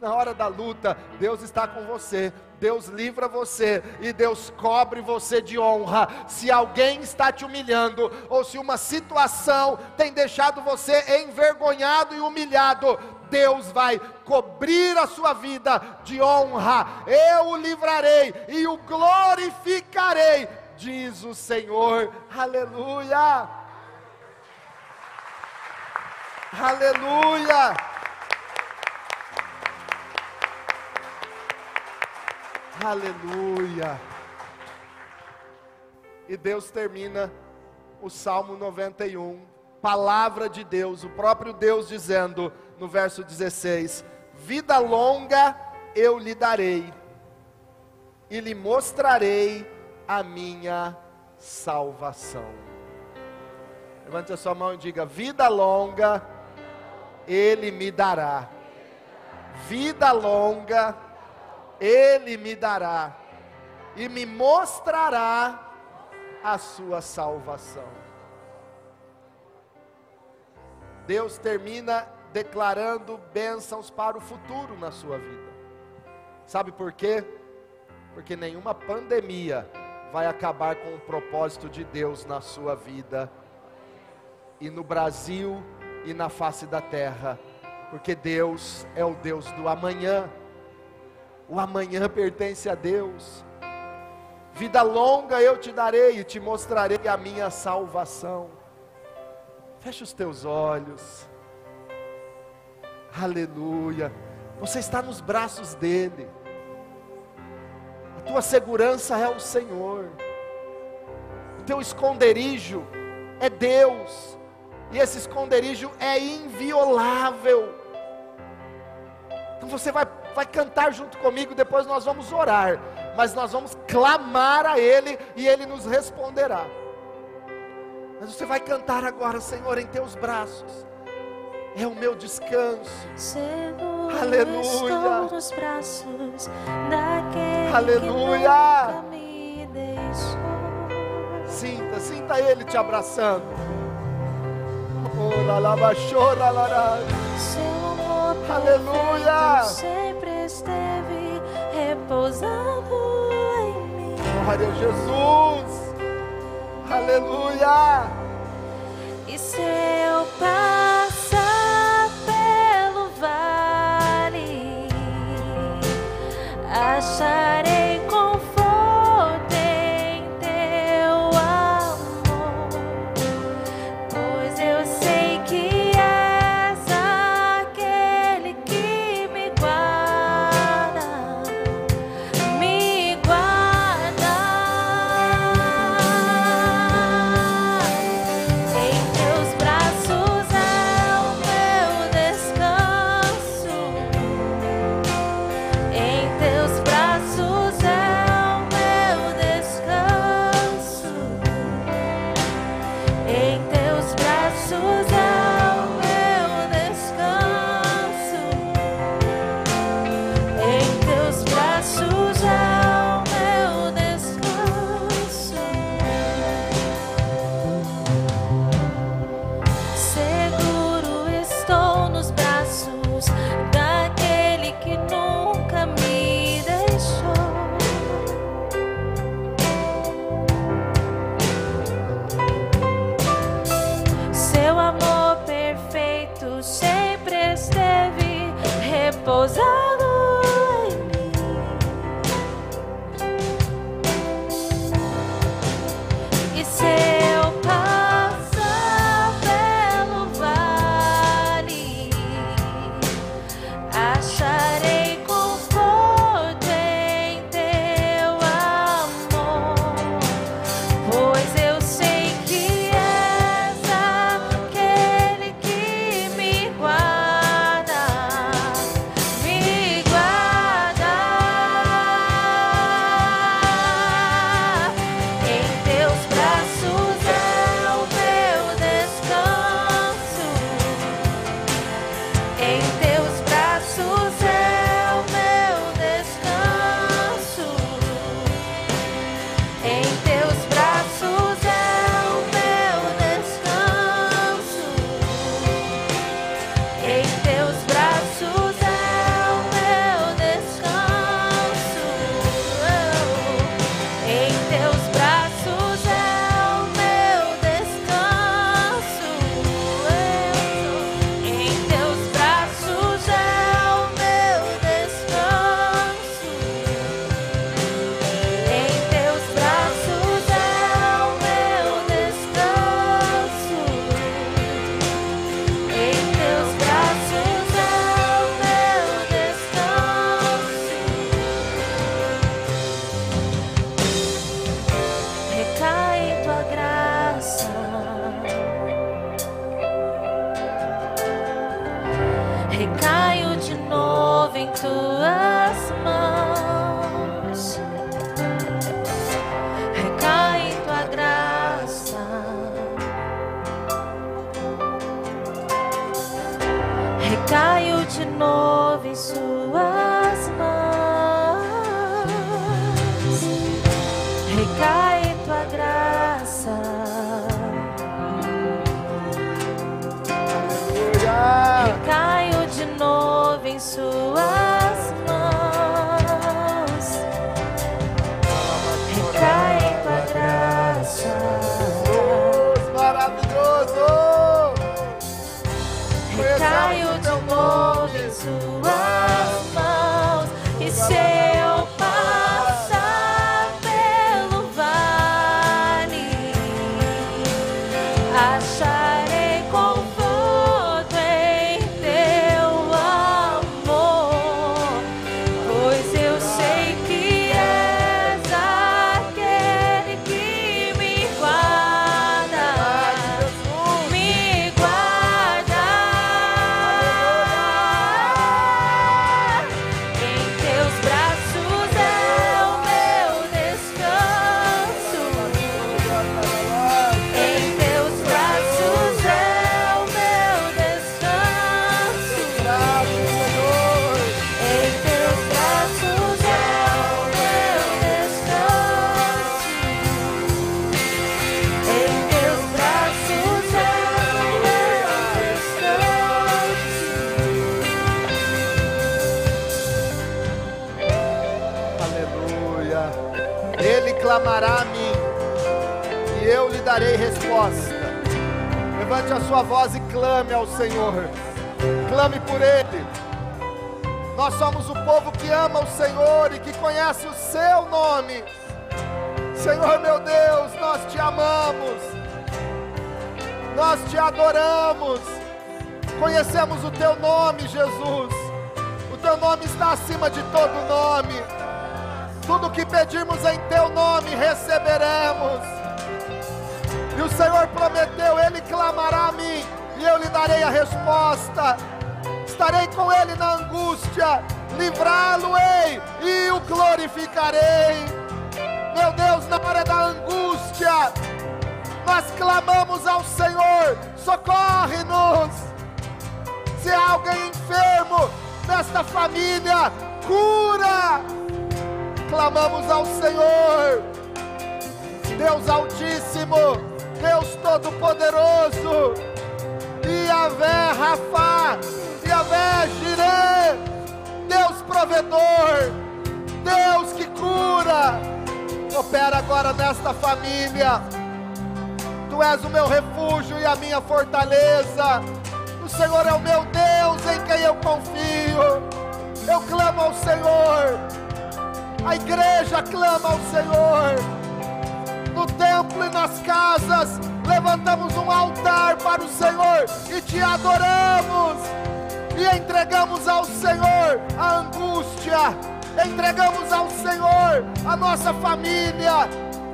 na hora da luta, Deus está com você. Deus livra você e Deus cobre você de honra. Se alguém está te humilhando, ou se uma situação tem deixado você envergonhado e humilhado, Deus vai cobrir a sua vida de honra. Eu o livrarei e o glorificarei, diz o Senhor. Aleluia! Aleluia! Aleluia. E Deus termina o Salmo 91, palavra de Deus, o próprio Deus dizendo no verso 16: Vida longa eu lhe darei, e lhe mostrarei a minha salvação. Levante a sua mão e diga: Vida longa ele me dará. Vida longa ele me dará e me mostrará a sua salvação. Deus termina declarando bênçãos para o futuro na sua vida. Sabe por quê? Porque nenhuma pandemia vai acabar com o propósito de Deus na sua vida e no Brasil e na face da terra, porque Deus é o Deus do amanhã. O amanhã pertence a Deus. Vida longa eu te darei e te mostrarei a minha salvação. Feche os teus olhos. Aleluia. Você está nos braços dele tua segurança é o Senhor, o teu esconderijo é Deus, e esse esconderijo é inviolável. Então você vai, vai cantar junto comigo, depois nós vamos orar, mas nós vamos clamar a Ele e Ele nos responderá. Mas você vai cantar agora, Senhor, em teus braços. É o meu descanso. Seguro Aleluia. Estou nos braços da Aleluia. Sinta, sinta Ele te abraçando. Oh, lalaba. Aleluia. Sempre esteve repousando em mim. Glória a Jesus. Aleluia. E seu Pai. pasar clame ao Senhor. Clame por Ele. Nós somos o povo que ama o Senhor e que conhece o seu nome. Senhor meu Deus, nós te amamos, nós te adoramos, conhecemos o teu nome, Jesus. O teu nome está acima de todo nome. Tudo que pedirmos em teu nome receberemos. E o Senhor prometeu: Ele clamará a mim, e eu lhe darei a resposta. Estarei com ele na angústia, livrá-lo-ei e o glorificarei. Meu Deus, na hora da angústia, nós clamamos ao Senhor: socorre-nos. Se há alguém enfermo nesta família, cura. Clamamos ao Senhor, Deus Altíssimo, Deus Todo-Poderoso, Yahvé Rafa, Yahvé Jireh, Deus provedor, Deus que cura. Opera agora nesta família. Tu és o meu refúgio e a minha fortaleza. O Senhor é o meu Deus em quem eu confio. Eu clamo ao Senhor. A igreja clama ao Senhor. No templo e nas casas, levantamos um altar para o Senhor e te adoramos. E entregamos ao Senhor a angústia, entregamos ao Senhor a nossa família,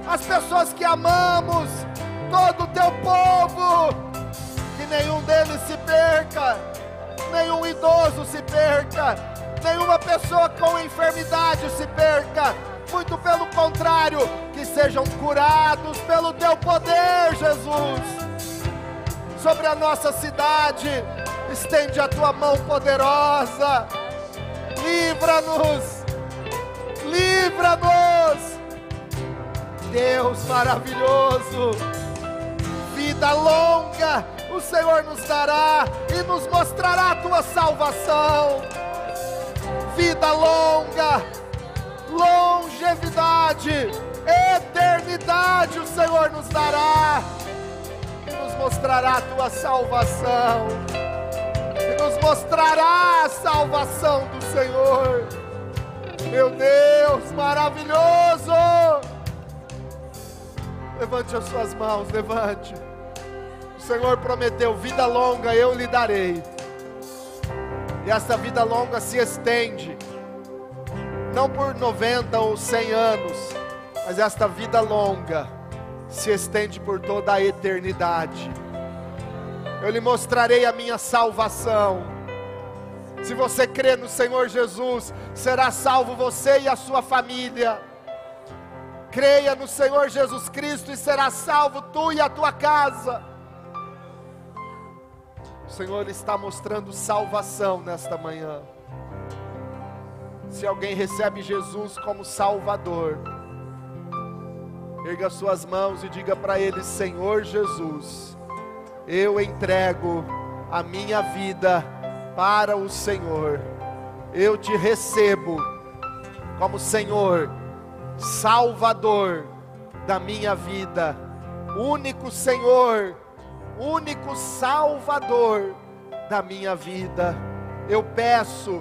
as pessoas que amamos, todo o teu povo, que nenhum deles se perca, nenhum idoso se perca, nenhuma pessoa com enfermidade se perca, muito pelo contrário, que sejam curados pelo teu poder, Jesus. Sobre a nossa cidade, estende a tua mão poderosa, livra-nos livra-nos. Deus maravilhoso, vida longa, o Senhor nos dará e nos mostrará a tua salvação. Vida longa, longevidade, eternidade o Senhor nos dará e nos mostrará a tua salvação. E nos mostrará a salvação do Senhor. Meu Deus, maravilhoso! Levante as suas mãos, levante. O Senhor prometeu: vida longa eu lhe darei. E essa vida longa se estende, não por 90 ou 100 anos, mas esta vida longa se estende por toda a eternidade. Eu lhe mostrarei a minha salvação se você crê no Senhor Jesus, será salvo você e a sua família. Creia no Senhor Jesus Cristo e será salvo tu e a tua casa. O Senhor está mostrando salvação nesta manhã. Se alguém recebe Jesus como Salvador, erga suas mãos e diga para Ele: Senhor Jesus, eu entrego a minha vida para o Senhor. Eu te recebo como Senhor, Salvador da minha vida, único Senhor, único Salvador da minha vida. Eu peço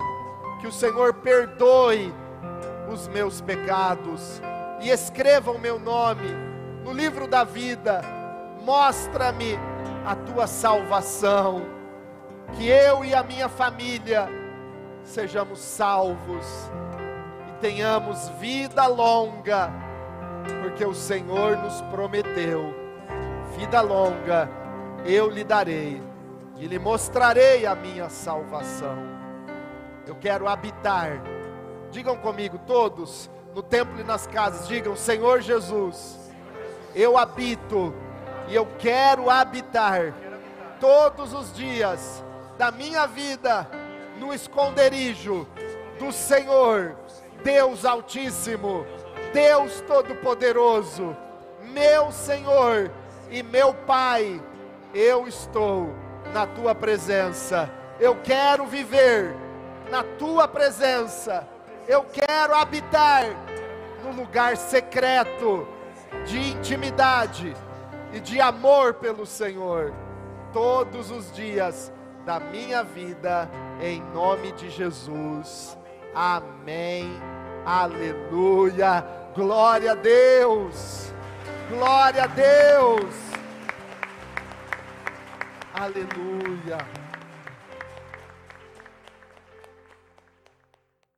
que o Senhor perdoe os meus pecados e escreva o meu nome no livro da vida. Mostra-me a tua salvação que eu e a minha família sejamos salvos e tenhamos vida longa, porque o Senhor nos prometeu: vida longa eu lhe darei e lhe mostrarei a minha salvação. Eu quero habitar, digam comigo todos, no templo e nas casas, digam: Senhor Jesus, eu habito e eu quero habitar todos os dias da minha vida no esconderijo do Senhor, Deus Altíssimo, Deus Todo-Poderoso, meu Senhor e meu Pai, eu estou na tua presença. Eu quero viver na tua presença. Eu quero habitar no lugar secreto de intimidade e de amor pelo Senhor todos os dias da minha vida, em nome de Jesus. Amém. Aleluia. Glória a Deus. Glória a Deus. Aleluia.